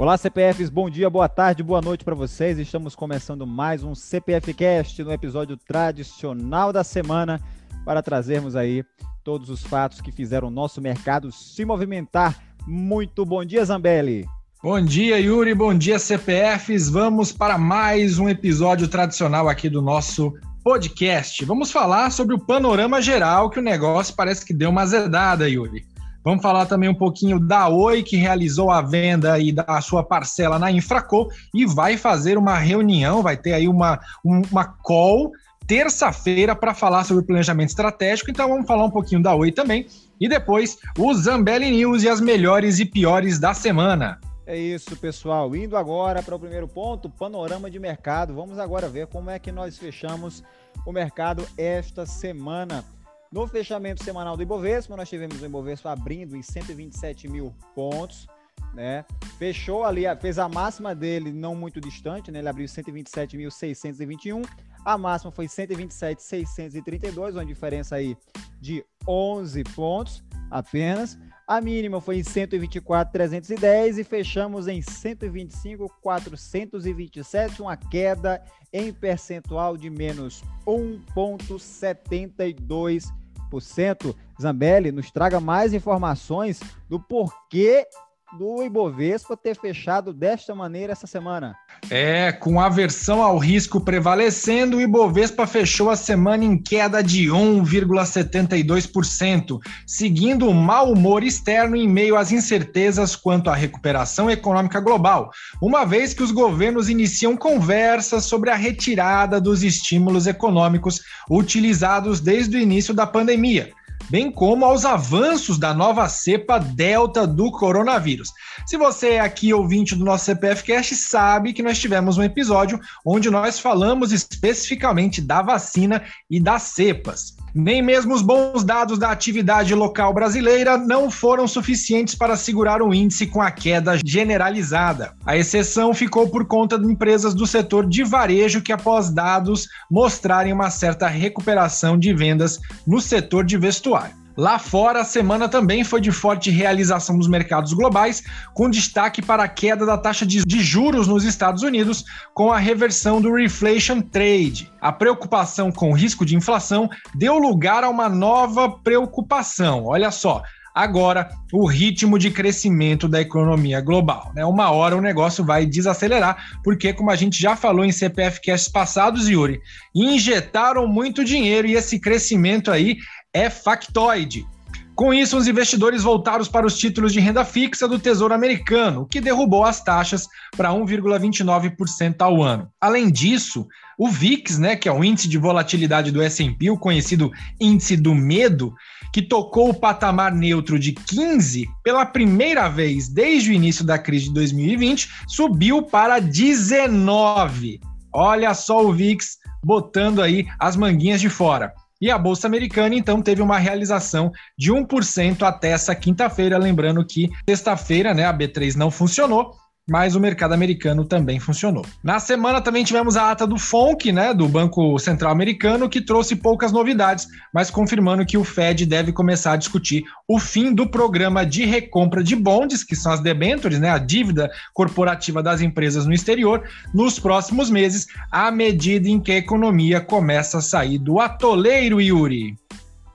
Olá, CPFs, bom dia, boa tarde, boa noite para vocês. Estamos começando mais um CPF Cast no episódio tradicional da semana para trazermos aí todos os fatos que fizeram o nosso mercado se movimentar. Muito bom dia, Zambelli. Bom dia, Yuri. Bom dia, CPFs. Vamos para mais um episódio tradicional aqui do nosso podcast. Vamos falar sobre o panorama geral que o negócio parece que deu uma azedada, Yuri. Vamos falar também um pouquinho da Oi, que realizou a venda e da sua parcela na Infraco e vai fazer uma reunião, vai ter aí uma, uma call terça-feira para falar sobre planejamento estratégico. Então vamos falar um pouquinho da Oi também. E depois o Zambelli News e as melhores e piores da semana. É isso, pessoal. Indo agora para o primeiro ponto, panorama de mercado. Vamos agora ver como é que nós fechamos o mercado esta semana. No fechamento semanal do Ibovespa, nós tivemos o Ibovespa abrindo em 127 mil pontos, né? Fechou ali, fez a máxima dele não muito distante, né? Ele abriu 127.621, a máxima foi 127.632, uma diferença aí de 11 pontos apenas. A mínima foi em 124.310 e fechamos em 125.427, uma queda em percentual de menos 1,72%. Zambelli, nos traga mais informações do porquê do Ibovespa ter fechado desta maneira essa semana. É, com aversão ao risco prevalecendo, o Ibovespa fechou a semana em queda de 1,72%, seguindo o mau humor externo em meio às incertezas quanto à recuperação econômica global, uma vez que os governos iniciam conversas sobre a retirada dos estímulos econômicos utilizados desde o início da pandemia bem como aos avanços da nova cepa Delta do coronavírus. Se você é aqui ouvinte do nosso CPF Cast, sabe que nós tivemos um episódio onde nós falamos especificamente da vacina e das cepas. Nem mesmo os bons dados da atividade local brasileira não foram suficientes para segurar o índice com a queda generalizada. A exceção ficou por conta de empresas do setor de varejo que, após dados, mostrarem uma certa recuperação de vendas no setor de vestuário. Lá fora, a semana também foi de forte realização dos mercados globais, com destaque para a queda da taxa de juros nos Estados Unidos, com a reversão do reflation trade. A preocupação com o risco de inflação deu lugar a uma nova preocupação. Olha só, agora o ritmo de crescimento da economia global. Né? Uma hora o negócio vai desacelerar, porque, como a gente já falou em CPF Casts passados, Yuri, injetaram muito dinheiro e esse crescimento aí é factoide. Com isso, os investidores voltaram para os títulos de renda fixa do Tesouro Americano, que derrubou as taxas para 1,29% ao ano. Além disso, o VIX, né, que é o índice de volatilidade do S&P, o conhecido índice do medo, que tocou o patamar neutro de 15 pela primeira vez desde o início da crise de 2020, subiu para 19. Olha só o VIX botando aí as manguinhas de fora. E a Bolsa Americana, então, teve uma realização de 1% até essa quinta-feira. Lembrando que sexta-feira, né, a B3 não funcionou, mas o mercado americano também funcionou. Na semana também tivemos a ata do FONC, né, do Banco Central Americano, que trouxe poucas novidades, mas confirmando que o Fed deve começar a discutir o fim do programa de recompra de bonds, que são as debentures, né, a dívida corporativa das empresas no exterior, nos próximos meses, à medida em que a economia começa a sair do atoleiro, Yuri.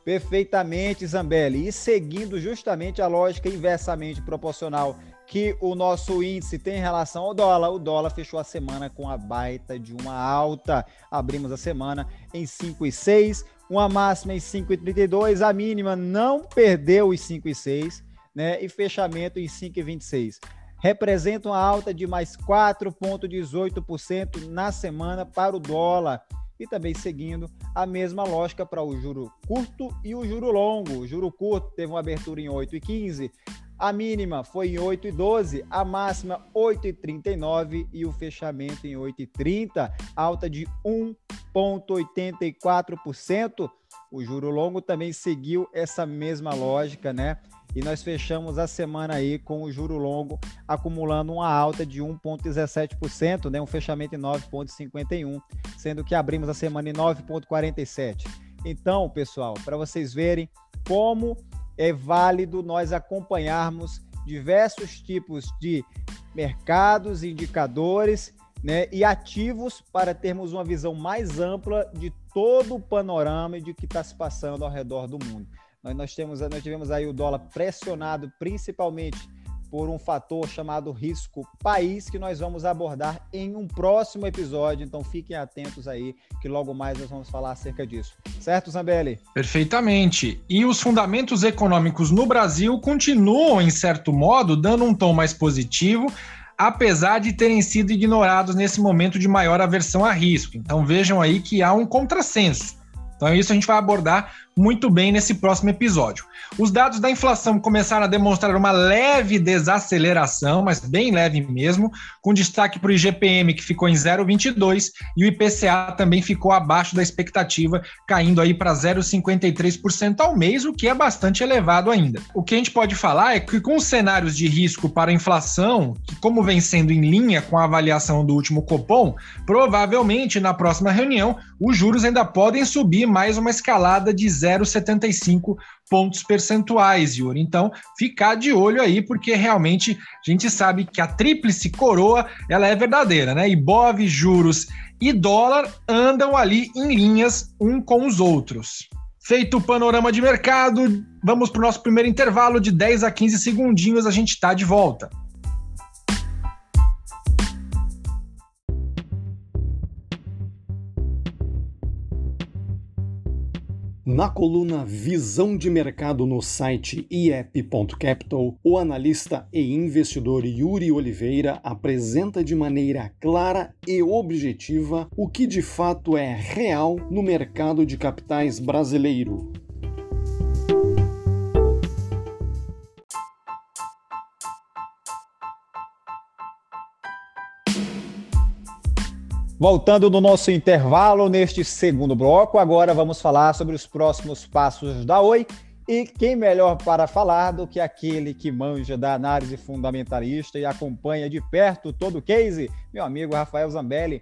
Perfeitamente, Zambelli. E seguindo justamente a lógica inversamente proporcional que o nosso índice tem em relação ao dólar. O dólar fechou a semana com a baita de uma alta. Abrimos a semana em 5,6, uma máxima em 5,32, a mínima não perdeu os 5,6, né? E fechamento em 5,26. Representa uma alta de mais 4,18% na semana para o dólar. E também seguindo a mesma lógica para o juro curto e o juro longo. O juro curto teve uma abertura em 8,15, a mínima foi em 8,12, a máxima 8,39 e o fechamento em 8,30, alta de 1,84%. O juro longo também seguiu essa mesma lógica, né? E nós fechamos a semana aí com o juro longo acumulando uma alta de 1,17%, né? Um fechamento em 9,51, sendo que abrimos a semana em 9,47. Então, pessoal, para vocês verem como é válido nós acompanharmos diversos tipos de mercados, indicadores né, e ativos para termos uma visão mais ampla de todo o panorama e de que está se passando ao redor do mundo. Nós, nós, temos, nós tivemos aí o dólar pressionado principalmente por um fator chamado risco país que nós vamos abordar em um próximo episódio. Então fiquem atentos aí que logo mais nós vamos falar acerca disso. Certo, Zambelli? Perfeitamente. E os fundamentos econômicos no Brasil continuam, em certo modo, dando um tom mais positivo, apesar de terem sido ignorados nesse momento de maior aversão a risco. Então vejam aí que há um contrassenso. Então, isso a gente vai abordar muito bem nesse próximo episódio. Os dados da inflação começaram a demonstrar uma leve desaceleração, mas bem leve mesmo, com destaque para o IGPM, que ficou em 0,22, e o IPCA também ficou abaixo da expectativa, caindo aí para 0,53% ao mês, o que é bastante elevado ainda. O que a gente pode falar é que com os cenários de risco para a inflação, que como vem sendo em linha com a avaliação do último Copom, provavelmente na próxima reunião os juros ainda podem subir mais uma escalada de 0,75 pontos percentuais, Yuri. Então, ficar de olho aí, porque realmente a gente sabe que a tríplice coroa ela é verdadeira, né? Ibov, juros e dólar andam ali em linhas um com os outros. Feito o panorama de mercado, vamos para o nosso primeiro intervalo de 10 a 15 segundinhos, a gente está de volta. Na coluna Visão de Mercado no site iep.capital, o analista e investidor Yuri Oliveira apresenta de maneira clara e objetiva o que de fato é real no mercado de capitais brasileiro. Voltando no nosso intervalo neste segundo bloco, agora vamos falar sobre os próximos passos da Oi. E quem melhor para falar do que aquele que manja da análise fundamentalista e acompanha de perto todo o case, meu amigo Rafael Zambelli.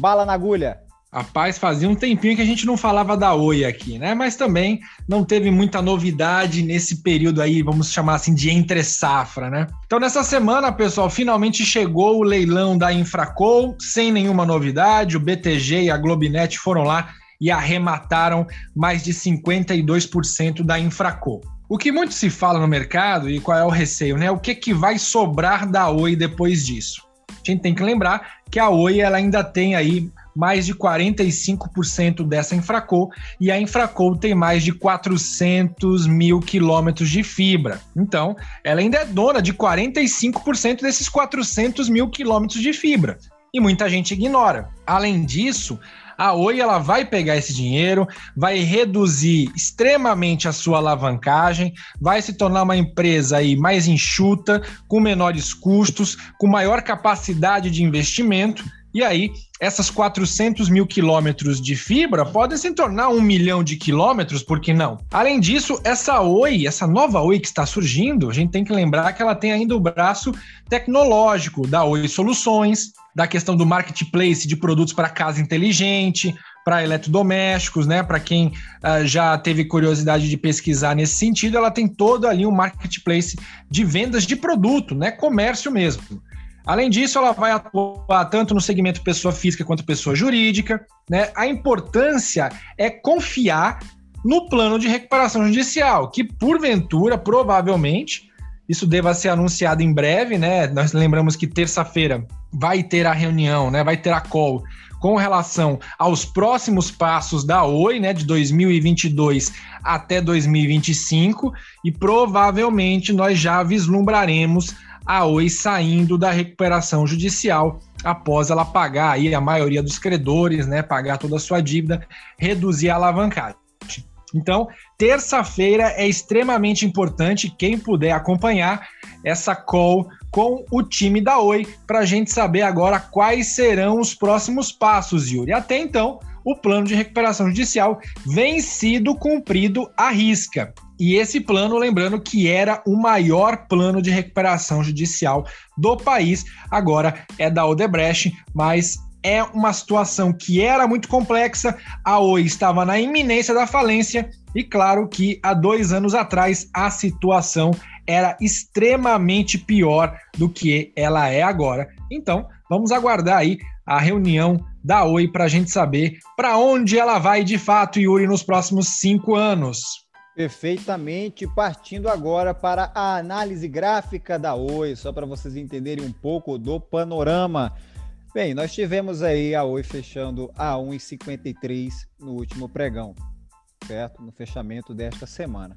Bala na agulha. Rapaz, fazia um tempinho que a gente não falava da Oi aqui, né? Mas também não teve muita novidade nesse período aí, vamos chamar assim, de entre safra, né? Então, nessa semana, pessoal, finalmente chegou o leilão da Infracol, sem nenhuma novidade. O BTG e a Globinet foram lá e arremataram mais de 52% da Infracol. O que muito se fala no mercado e qual é o receio, né? O que, que vai sobrar da Oi depois disso? A gente tem que lembrar que a Oi ela ainda tem aí mais de 45% dessa Infracol e a Infracol tem mais de 400 mil quilômetros de fibra. Então, ela ainda é dona de 45% desses 400 mil quilômetros de fibra. E muita gente ignora. Além disso, a Oi ela vai pegar esse dinheiro, vai reduzir extremamente a sua alavancagem, vai se tornar uma empresa aí mais enxuta, com menores custos, com maior capacidade de investimento e aí, essas 400 mil quilômetros de fibra podem se tornar um milhão de quilômetros, por que não? Além disso, essa Oi, essa nova Oi que está surgindo, a gente tem que lembrar que ela tem ainda o braço tecnológico da Oi Soluções, da questão do marketplace de produtos para casa inteligente, para eletrodomésticos, né? Para quem uh, já teve curiosidade de pesquisar nesse sentido, ela tem todo ali um marketplace de vendas de produto, né? Comércio mesmo. Além disso, ela vai atuar tanto no segmento pessoa física quanto pessoa jurídica. Né? A importância é confiar no plano de recuperação judicial, que porventura, provavelmente, isso deva ser anunciado em breve, né? Nós lembramos que terça-feira vai ter a reunião, né? Vai ter a call com relação aos próximos passos da Oi, né, de 2022 até 2025, e provavelmente nós já vislumbraremos a Oi saindo da recuperação judicial após ela pagar aí a maioria dos credores, né, pagar toda a sua dívida, reduzir a alavancagem. Então, terça-feira é extremamente importante quem puder acompanhar essa call com o time da Oi para a gente saber agora quais serão os próximos passos, Yuri. Até então, o plano de recuperação judicial vem sido cumprido à risca. E esse plano, lembrando que era o maior plano de recuperação judicial do país, agora é da Odebrecht, mas é uma situação que era muito complexa. A Oi estava na iminência da falência e, claro, que há dois anos atrás a situação era extremamente pior do que ela é agora. Então, vamos aguardar aí a reunião da Oi para a gente saber para onde ela vai de fato, Yuri, nos próximos cinco anos. Perfeitamente, partindo agora para a análise gráfica da Oi, só para vocês entenderem um pouco do panorama. Bem, nós tivemos aí a Oi fechando a 1,53 no último pregão, certo? No fechamento desta semana.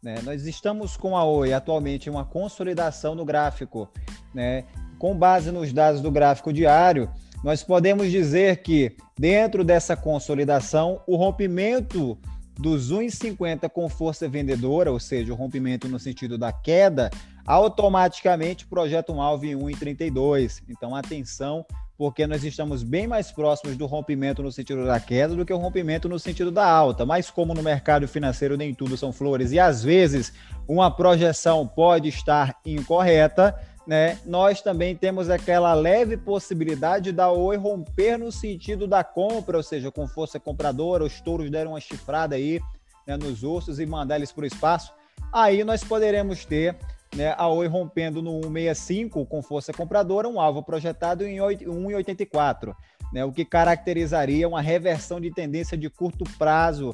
Né? Nós estamos com a Oi atualmente em uma consolidação no gráfico, né? Com base nos dados do gráfico diário, nós podemos dizer que dentro dessa consolidação, o rompimento dos 1,50 com força vendedora, ou seja, o rompimento no sentido da queda, automaticamente projeta um alvo em 1,32. Então, atenção, porque nós estamos bem mais próximos do rompimento no sentido da queda do que o rompimento no sentido da alta. Mas como no mercado financeiro nem tudo são flores e às vezes uma projeção pode estar incorreta, né, nós também temos aquela leve possibilidade da Oi romper no sentido da compra, ou seja, com força compradora, os touros deram uma chifrada aí né, nos ursos e mandar eles para o espaço. Aí nós poderemos ter né, a Oi rompendo no 165 com força compradora, um alvo projetado em 1,84, né, o que caracterizaria uma reversão de tendência de curto prazo,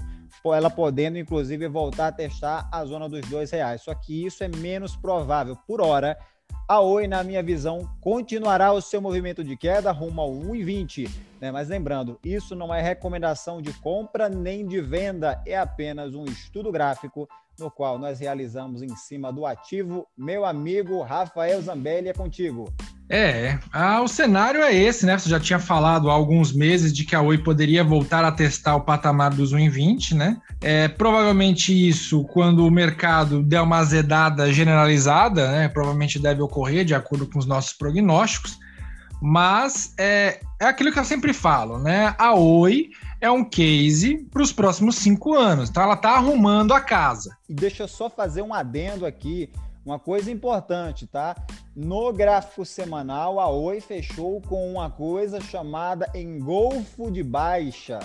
ela podendo inclusive voltar a testar a zona dos dois reais. Só que isso é menos provável. Por hora, a Oi, na minha visão, continuará o seu movimento de queda rumo ao 1,20. Né? Mas lembrando, isso não é recomendação de compra nem de venda, é apenas um estudo gráfico no qual nós realizamos em cima do ativo. Meu amigo Rafael Zambelli é contigo. É, ah, o cenário é esse, né? Você já tinha falado há alguns meses de que a Oi poderia voltar a testar o patamar dos 1,20, né? É, provavelmente isso, quando o mercado der uma azedada generalizada, né? Provavelmente deve ocorrer de acordo com os nossos prognósticos. Mas é, é aquilo que eu sempre falo, né? A Oi é um case para os próximos cinco anos. Então ela está arrumando a casa. E deixa eu só fazer um adendo aqui uma coisa importante, tá? No gráfico semanal, a Oi fechou com uma coisa chamada engolfo de baixa,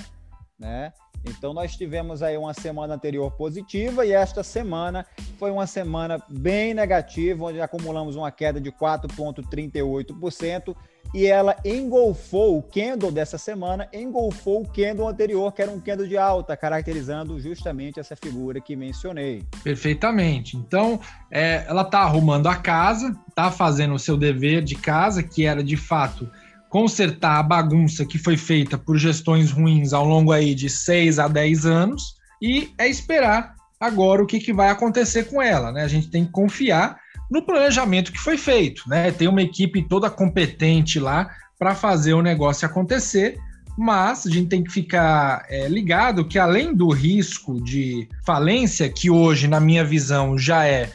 né? Então nós tivemos aí uma semana anterior positiva e esta semana foi uma semana bem negativa, onde acumulamos uma queda de 4,38% e ela engolfou o candle dessa semana, engolfou o candle anterior, que era um candle de alta, caracterizando justamente essa figura que mencionei. Perfeitamente. Então, é, ela está arrumando a casa, está fazendo o seu dever de casa, que era de fato consertar a bagunça que foi feita por gestões ruins ao longo aí de 6 a 10 anos, e é esperar agora o que, que vai acontecer com ela. Né? A gente tem que confiar no planejamento que foi feito. Né? Tem uma equipe toda competente lá para fazer o negócio acontecer, mas a gente tem que ficar é, ligado que além do risco de falência, que hoje, na minha visão, já é,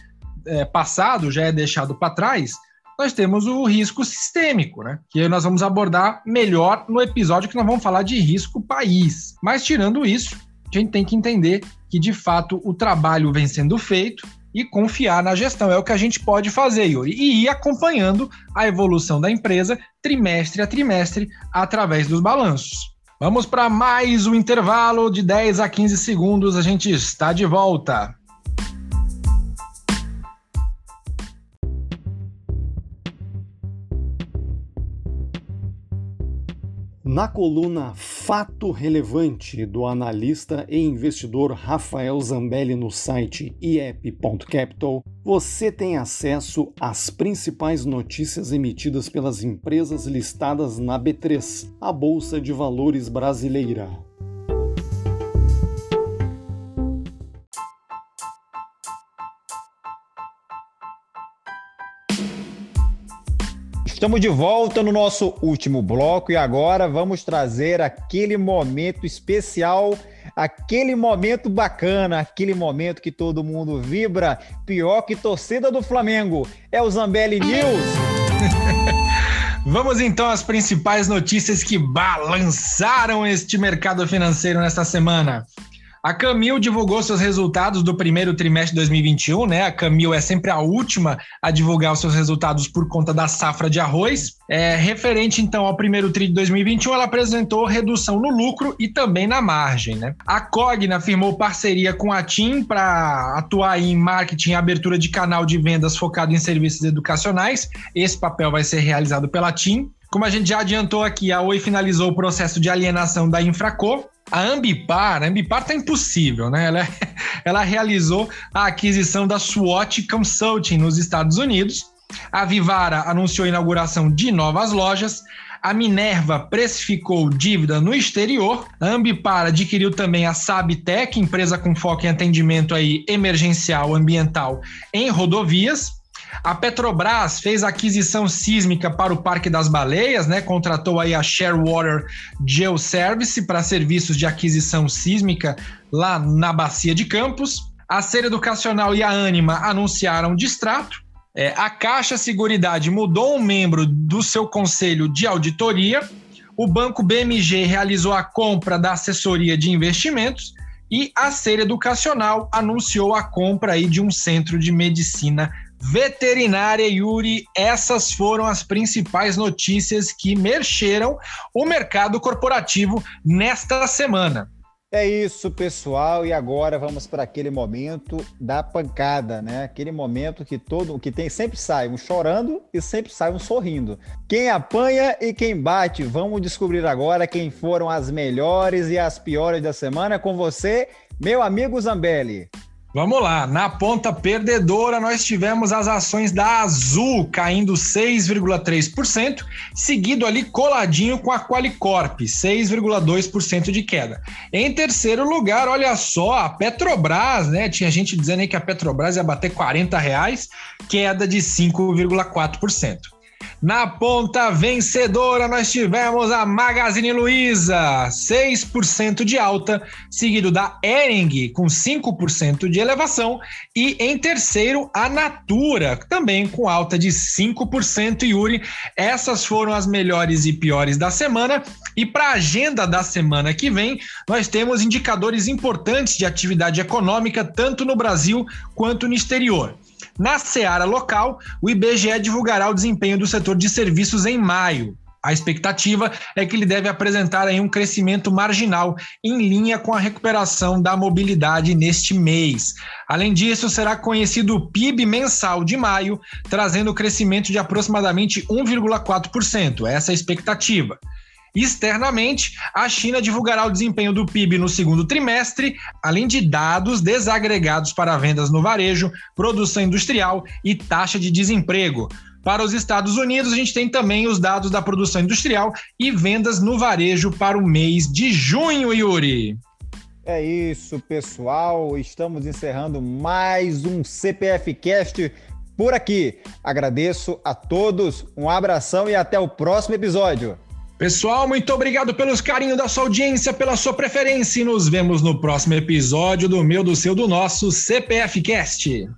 é passado, já é deixado para trás, nós temos o risco sistêmico, né? Que nós vamos abordar melhor no episódio que nós vamos falar de risco país. Mas tirando isso, a gente tem que entender que de fato o trabalho vem sendo feito e confiar na gestão. É o que a gente pode fazer, Yuri, e ir acompanhando a evolução da empresa trimestre a trimestre através dos balanços. Vamos para mais um intervalo de 10 a 15 segundos, a gente está de volta. Na coluna Fato Relevante do analista e investidor Rafael Zambelli no site iep.capital, você tem acesso às principais notícias emitidas pelas empresas listadas na B3, a Bolsa de Valores brasileira. Estamos de volta no nosso último bloco e agora vamos trazer aquele momento especial, aquele momento bacana, aquele momento que todo mundo vibra, pior que torcida do Flamengo. É o Zambelli News. Vamos então às principais notícias que balançaram este mercado financeiro nesta semana. A Camil divulgou seus resultados do primeiro trimestre de 2021, né? A Camil é sempre a última a divulgar os seus resultados por conta da safra de arroz. É, referente então ao primeiro tri de 2021, ela apresentou redução no lucro e também na margem, né? A Cogna firmou parceria com a TIM para atuar em marketing e abertura de canal de vendas focado em serviços educacionais. Esse papel vai ser realizado pela TIM. Como a gente já adiantou aqui, a Oi finalizou o processo de alienação da Infraco a Ambipar, a Ambipar tá impossível, né? Ela, ela realizou a aquisição da SWOT Consulting nos Estados Unidos. A Vivara anunciou a inauguração de novas lojas. A Minerva precificou dívida no exterior. A Ambipar adquiriu também a Sabtec, empresa com foco em atendimento aí emergencial ambiental em rodovias. A Petrobras fez aquisição sísmica para o Parque das Baleias, né? Contratou aí a Sharewater Geoservice para serviços de aquisição sísmica lá na Bacia de Campos. A Ser Educacional e a Anima anunciaram distrato. É, a Caixa Seguridade mudou um membro do seu conselho de auditoria. O Banco BMG realizou a compra da assessoria de investimentos e a Ser Educacional anunciou a compra aí de um centro de medicina veterinária, Yuri. Essas foram as principais notícias que mexeram o mercado corporativo nesta semana. É isso, pessoal. E agora vamos para aquele momento da pancada, né? Aquele momento que todo que tem sempre sai um chorando e sempre sai um sorrindo. Quem apanha e quem bate. Vamos descobrir agora quem foram as melhores e as piores da semana com você, meu amigo Zambelli. Vamos lá, na ponta perdedora nós tivemos as ações da Azul caindo 6,3%, seguido ali coladinho com a Qualicorp, 6,2% de queda. Em terceiro lugar, olha só, a Petrobras, né? Tinha gente dizendo aí que a Petrobras ia bater 40 reais, queda de 5,4%. Na ponta vencedora, nós tivemos a Magazine Luiza, 6% de alta, seguido da Ering, com 5% de elevação, e em terceiro, a Natura, também com alta de 5%. Yuri, essas foram as melhores e piores da semana. E para a agenda da semana que vem, nós temos indicadores importantes de atividade econômica, tanto no Brasil quanto no exterior. Na seara local, o IBGE divulgará o desempenho do setor de serviços em maio. A expectativa é que ele deve apresentar um crescimento marginal em linha com a recuperação da mobilidade neste mês. Além disso, será conhecido o PIB mensal de maio, trazendo crescimento de aproximadamente 1,4%. Essa é a expectativa. Externamente, a China divulgará o desempenho do PIB no segundo trimestre, além de dados desagregados para vendas no varejo, produção industrial e taxa de desemprego. Para os Estados Unidos, a gente tem também os dados da produção industrial e vendas no varejo para o mês de junho, Yuri. É isso, pessoal. Estamos encerrando mais um CPF Cast por aqui. Agradeço a todos, um abração e até o próximo episódio. Pessoal, muito obrigado pelos carinhos da sua audiência, pela sua preferência e nos vemos no próximo episódio do meu, do seu, do nosso CPF Cast.